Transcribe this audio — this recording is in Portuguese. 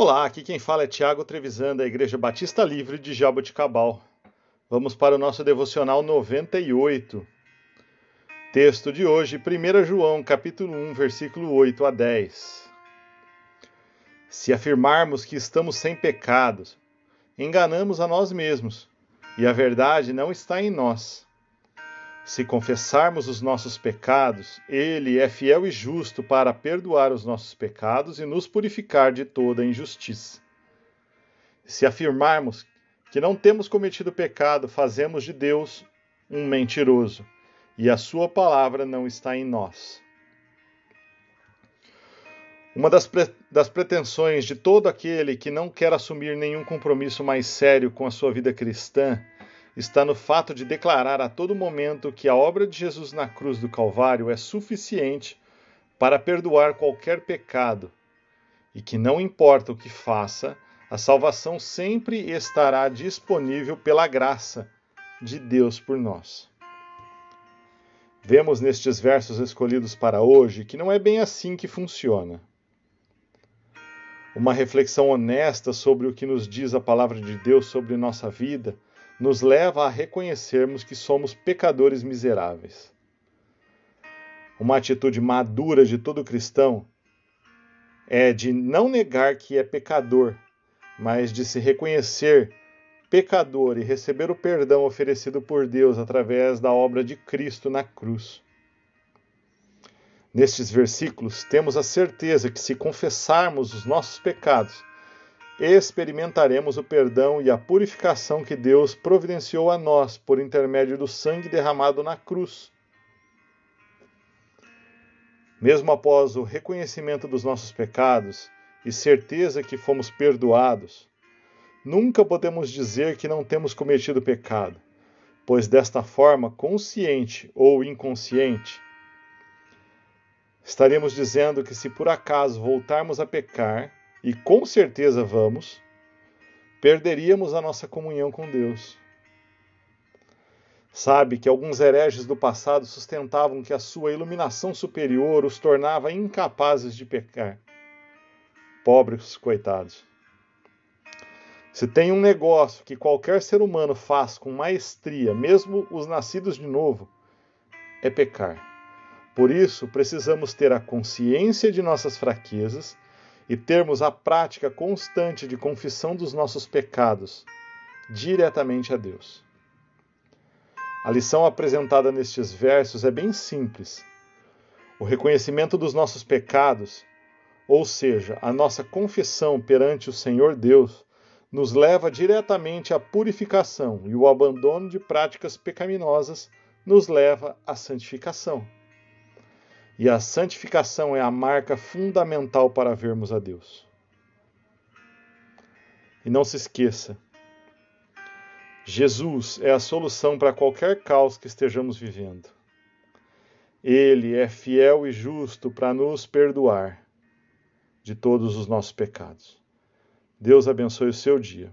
Olá, aqui quem fala é Tiago Trevisan, da Igreja Batista Livre de Jaboticabal. Vamos para o nosso devocional 98. Texto de hoje, 1 João, capítulo 1, versículo 8 a 10. Se afirmarmos que estamos sem pecados, enganamos a nós mesmos, e a verdade não está em nós. Se confessarmos os nossos pecados, Ele é fiel e justo para perdoar os nossos pecados e nos purificar de toda injustiça. Se afirmarmos que não temos cometido pecado, fazemos de Deus um mentiroso e a Sua palavra não está em nós. Uma das, pre das pretensões de todo aquele que não quer assumir nenhum compromisso mais sério com a sua vida cristã está no fato de declarar a todo momento que a obra de Jesus na cruz do Calvário é suficiente para perdoar qualquer pecado e que não importa o que faça, a salvação sempre estará disponível pela graça de Deus por nós. Vemos nestes versos escolhidos para hoje que não é bem assim que funciona. Uma reflexão honesta sobre o que nos diz a palavra de Deus sobre nossa vida nos leva a reconhecermos que somos pecadores miseráveis. Uma atitude madura de todo cristão é de não negar que é pecador, mas de se reconhecer pecador e receber o perdão oferecido por Deus através da obra de Cristo na cruz. Nestes versículos, temos a certeza que se confessarmos os nossos pecados, experimentaremos o perdão e a purificação que Deus providenciou a nós por intermédio do sangue derramado na cruz. Mesmo após o reconhecimento dos nossos pecados e certeza que fomos perdoados, nunca podemos dizer que não temos cometido pecado, pois desta forma, consciente ou inconsciente, estaremos dizendo que se por acaso voltarmos a pecar, e com certeza vamos, perderíamos a nossa comunhão com Deus. Sabe que alguns hereges do passado sustentavam que a sua iluminação superior os tornava incapazes de pecar. Pobres coitados. Se tem um negócio que qualquer ser humano faz com maestria, mesmo os nascidos de novo, é pecar. Por isso, precisamos ter a consciência de nossas fraquezas e termos a prática constante de confissão dos nossos pecados diretamente a Deus. A lição apresentada nestes versos é bem simples. O reconhecimento dos nossos pecados, ou seja, a nossa confissão perante o Senhor Deus, nos leva diretamente à purificação e o abandono de práticas pecaminosas nos leva à santificação. E a santificação é a marca fundamental para vermos a Deus. E não se esqueça, Jesus é a solução para qualquer caos que estejamos vivendo. Ele é fiel e justo para nos perdoar de todos os nossos pecados. Deus abençoe o seu dia.